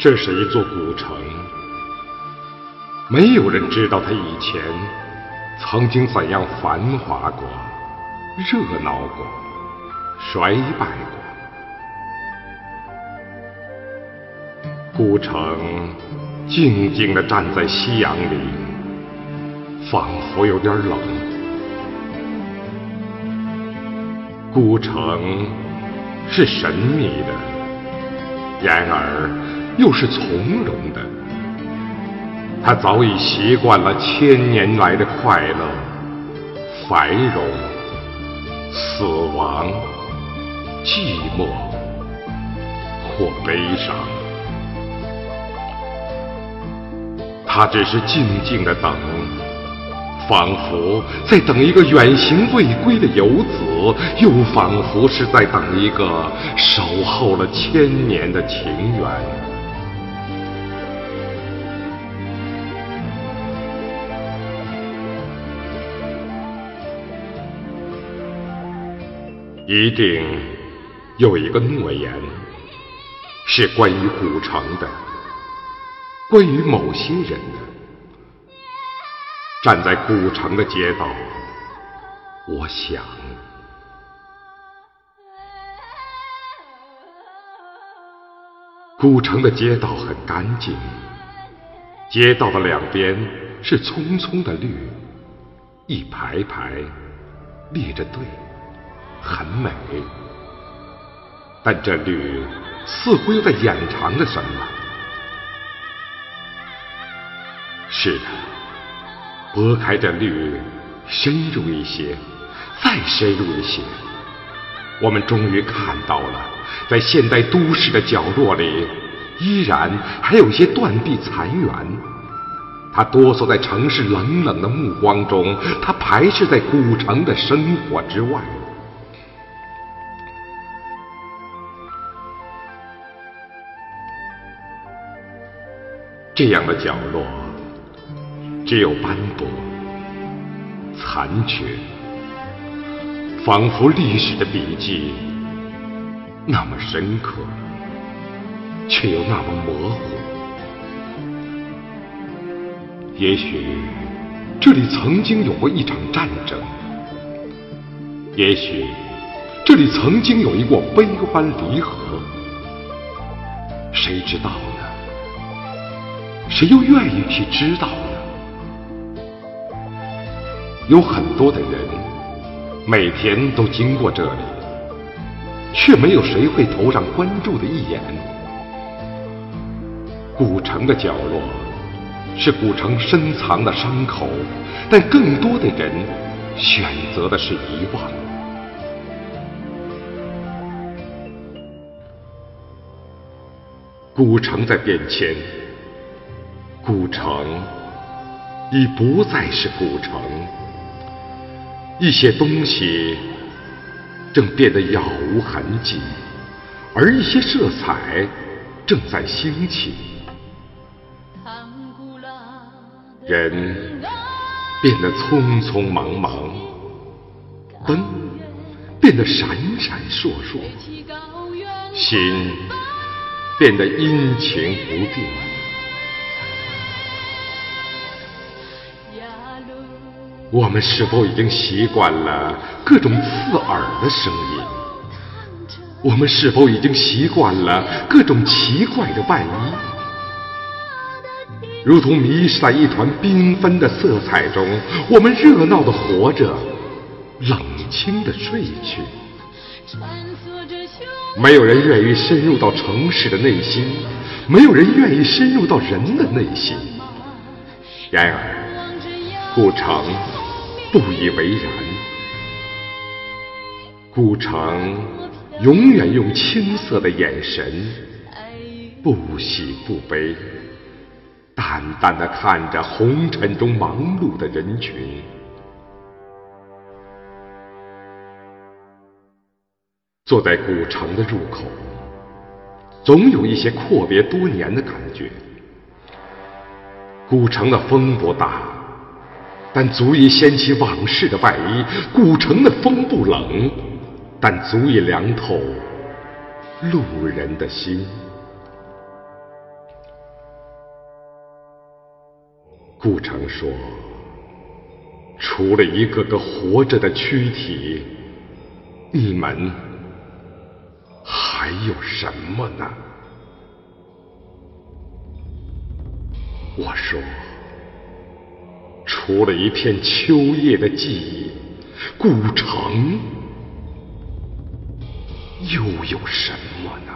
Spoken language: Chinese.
这是一座古城，没有人知道它以前曾经怎样繁华过、热闹过、衰败过。古城静静地站在夕阳里，仿佛有点冷。古城是神秘的，然而又是从容的。他早已习惯了千年来的快乐、繁荣、死亡、寂寞或悲伤。他只是静静的等，仿佛在等一个远行未归的游子，又仿佛是在等一个守候了千年的情缘。一定有一个诺言，是关于古城的。关于某些人的，站在古城的街道，我想，古城的街道很干净，街道的两边是葱葱的绿，一排排列着队，很美。但这绿似乎又在掩藏着什么。是的，拨开这绿，深入一些，再深入一些，我们终于看到了，在现代都市的角落里，依然还有些断壁残垣。它哆嗦在城市冷冷的目光中，它排斥在古城的生活之外。这样的角落。只有斑驳、残缺，仿佛历史的笔迹那么深刻，却又那么模糊。也许这里曾经有过一场战争，也许这里曾经有一过悲欢离合，谁知道？谁又愿意去知道呢？有很多的人每天都经过这里，却没有谁会投上关注的一眼。古城的角落是古城深藏的伤口，但更多的人选择的是遗忘。古城在变迁，古城已不再是古城。一些东西正变得杳无痕迹，而一些色彩正在兴起。人变得匆匆忙忙，灯变得闪闪烁烁，心变得阴晴不定。我们是否已经习惯了各种刺耳的声音？我们是否已经习惯了各种奇怪的外衣？如同迷失在一团缤纷的色彩中，我们热闹的活着，冷清的睡去。没有人愿意深入到城市的内心，没有人愿意深入到人的内心。然而，古城。不以为然。古城永远用青涩的眼神，不喜不悲，淡淡的看着红尘中忙碌的人群。坐在古城的入口，总有一些阔别多年的感觉。古城的风不大。但足以掀起往事的外衣古城的风不冷但足以凉透路人的心。顾城说除了一个个活着的躯体你们还有什么呢？我说除了一片秋叶的记忆，古城又有什么呢？”